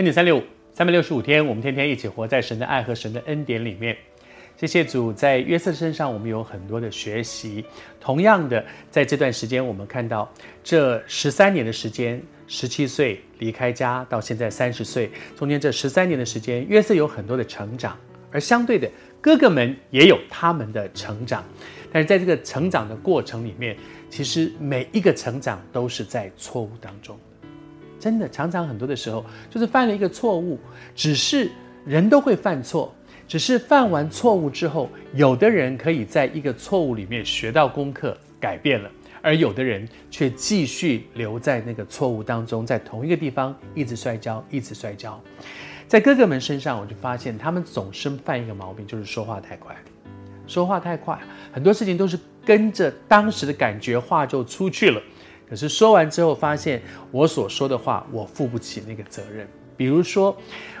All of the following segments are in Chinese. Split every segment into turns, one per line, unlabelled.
恩典三六五，三百六十五天，我们天天一起活在神的爱和神的恩典里面。谢谢主，在约瑟身上，我们有很多的学习。同样的，在这段时间，我们看到这十三年的时间，十七岁离开家，到现在三十岁，中间这十三年的时间，约瑟有很多的成长，而相对的，哥哥们也有他们的成长。但是在这个成长的过程里面，其实每一个成长都是在错误当中。真的，常常很多的时候，就是犯了一个错误，只是人都会犯错。只是犯完错误之后，有的人可以在一个错误里面学到功课，改变了；而有的人却继续留在那个错误当中，在同一个地方一直摔跤，一直摔跤。在哥哥们身上，我就发现他们总是犯一个毛病，就是说话太快。说话太快，很多事情都是跟着当时的感觉，话就出去了。可是说完之后，发现我所说的话，我负不起那个责任。比如说，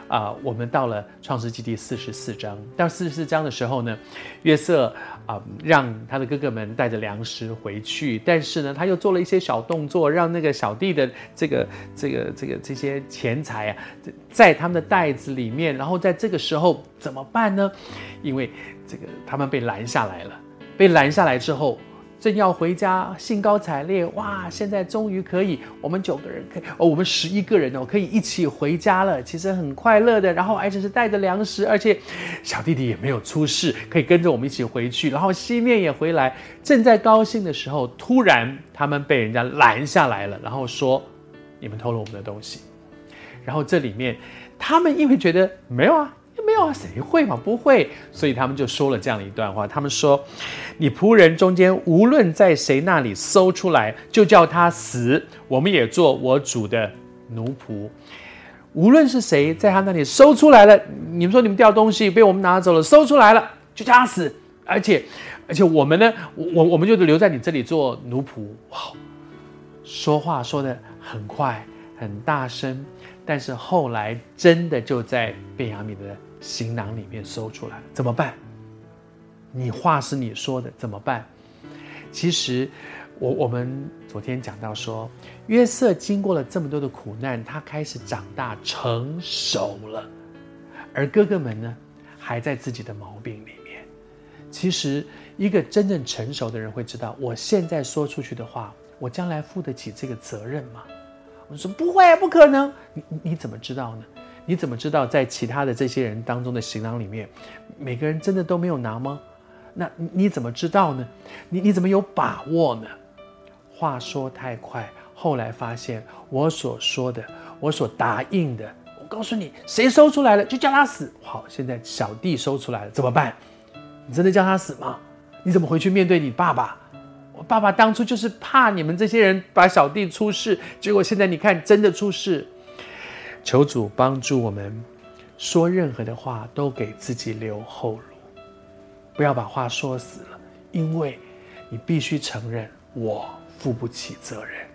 啊、我们到了创世记第四十四章，到四十四章的时候呢，约瑟啊、让他的哥哥们带着粮食回去，但是呢，他又做了一些小动作，让那个小弟的这个这个这个这些钱财啊，在他们的袋子里面，然后在这个时候怎么办呢？因为这个他们被拦下来了，被拦下来之后。正要回家，兴高采烈，哇！现在终于可以，我们九个人可以，哦，我们十一个人哦，可以一起回家了。其实很快乐的，然后而且是带着粮食，而且小弟弟也没有出事，可以跟着我们一起回去。然后西面也回来，正在高兴的时候，突然他们被人家拦下来了，然后说：“你们偷了我们的东西。”然后这里面，他们因为觉得没有啊。没有，谁会嘛？不会，所以他们就说了这样的一段话。他们说：“你仆人中间无论在谁那里搜出来，就叫他死。我们也做我主的奴仆。无论是谁在他那里搜出来了，你们说你们掉东西被我们拿走了，搜出来了，就叫他死。而且，而且我们呢，我我们就留在你这里做奴仆。哇，说话说得很快，很大声，但是后来真的就在便雅悯的。”行囊里面搜出来怎么办？你话是你说的怎么办？其实，我我们昨天讲到说，约瑟经过了这么多的苦难，他开始长大成熟了，而哥哥们呢，还在自己的毛病里面。其实，一个真正成熟的人会知道，我现在说出去的话，我将来负得起这个责任吗？我说不会，不可能。你你怎么知道呢？你怎么知道在其他的这些人当中的行囊里面，每个人真的都没有拿吗？那你怎么知道呢？你你怎么有把握呢？话说太快，后来发现我所说的，我所答应的，我告诉你，谁搜出来了就叫他死。好，现在小弟搜出来了怎么办？你真的叫他死吗？你怎么回去面对你爸爸？爸爸当初就是怕你们这些人把小弟出事，结果现在你看真的出事。求主帮助我们，说任何的话都给自己留后路，不要把话说死了。因为你必须承认，我负不起责任。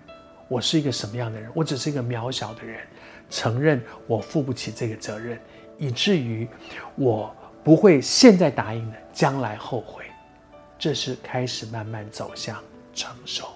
我是一个什么样的人？我只是一个渺小的人。承认我负不起这个责任，以至于我不会现在答应的，将来后悔。这是开始慢慢走向成熟。